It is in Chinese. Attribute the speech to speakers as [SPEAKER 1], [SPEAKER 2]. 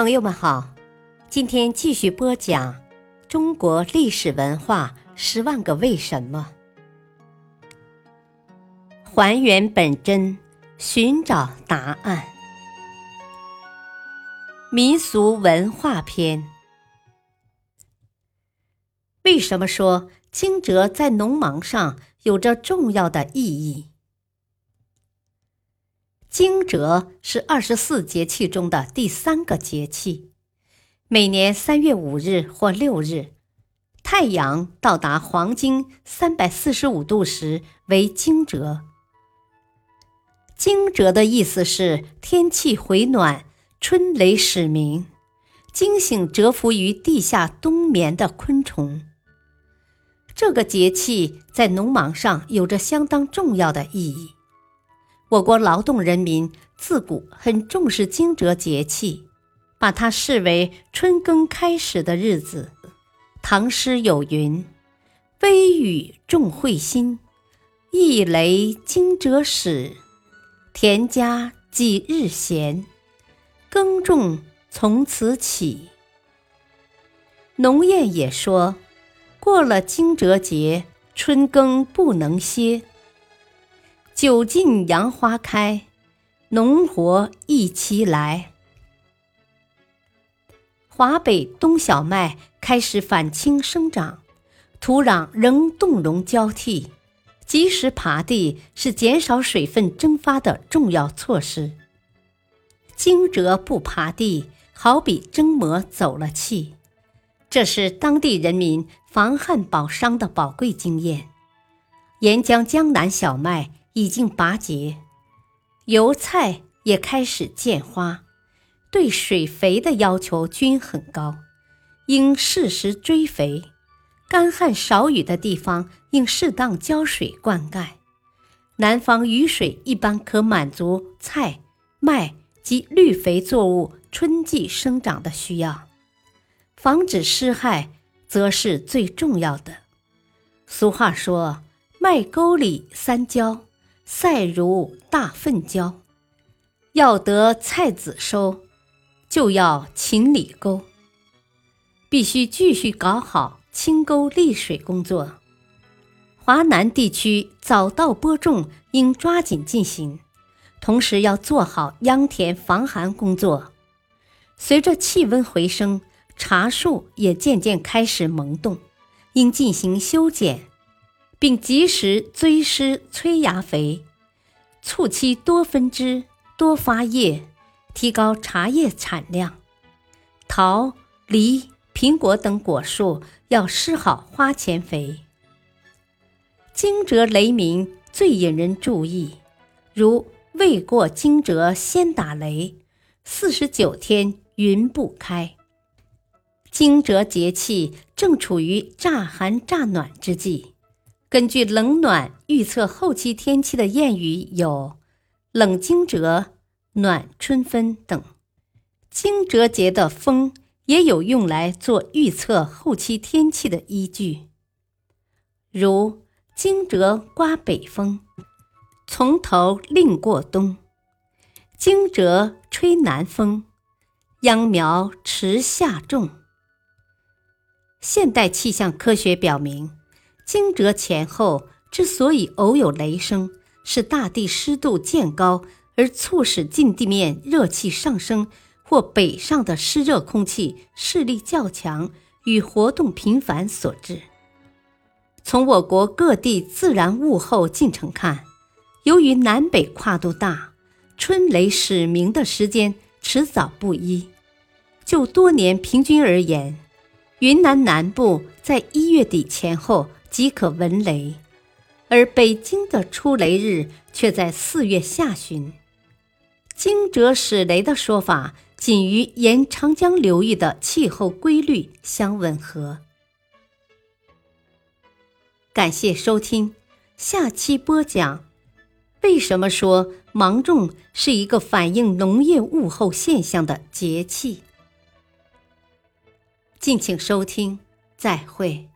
[SPEAKER 1] 朋友们好，今天继续播讲中国历史文化十万个为什么，还原本真，寻找答案。民俗文化篇：为什么说惊蛰在农忙上有着重要的意义？惊蛰是二十四节气中的第三个节气，每年三月五日或六日，太阳到达黄经三百四十五度时为惊蛰。惊蛰的意思是天气回暖，春雷始鸣，惊醒蛰伏于地下冬眠的昆虫。这个节气在农忙上有着相当重要的意义。我国劳动人民自古很重视惊蛰节气，把它视为春耕开始的日子。唐诗有云：“微雨众会心，一雷惊蛰始。田家几日闲，耕种从此起。”农谚也说：“过了惊蛰节，春耕不能歇。”酒尽杨花开，农活一齐来。华北冬小麦开始返青生长，土壤仍冻融交替，及时耙地是减少水分蒸发的重要措施。惊蛰不耙地，好比蒸馍走了气，这是当地人民防旱保墒的宝贵经验。沿江江南小麦。已经拔节，油菜也开始见花，对水肥的要求均很高，应适时追肥。干旱少雨的地方应适当浇水灌溉。南方雨水一般可满足菜、麦及绿肥作物春季生长的需要，防止湿害则是最重要的。俗话说：“麦沟里三浇。”赛如大粪浇，要得菜籽收，就要勤理沟。必须继续搞好清沟利水工作。华南地区早稻播种应抓紧进行，同时要做好秧田防寒工作。随着气温回升，茶树也渐渐开始萌动，应进行修剪。并及时追施催芽肥，促其多分枝、多发叶，提高茶叶产量。桃、梨、苹果等果树要施好花前肥。惊蛰雷鸣最引人注意，如未过惊蛰先打雷，四十九天云不开。惊蛰节气正处于乍寒乍暖之际。根据冷暖预测后期天气的谚语有“冷惊蛰”“暖春分”等。惊蛰节的风也有用来做预测后期天气的依据，如惊蛰刮北风，从头另过冬；惊蛰吹南风，秧苗迟下种。现代气象科学表明。惊蛰前后之所以偶有雷声，是大地湿度渐高而促使近地面热气上升，或北上的湿热空气势力较强与活动频繁所致。从我国各地自然物候进程看，由于南北跨度大，春雷始鸣的时间迟早不一。就多年平均而言，云南南部在一月底前后。即可闻雷，而北京的出雷日却在四月下旬。惊蛰始雷的说法仅与沿长江流域的气候规律相吻合。感谢收听，下期播讲为什么说芒种是一个反映农业物候现象的节气。敬请收听，再会。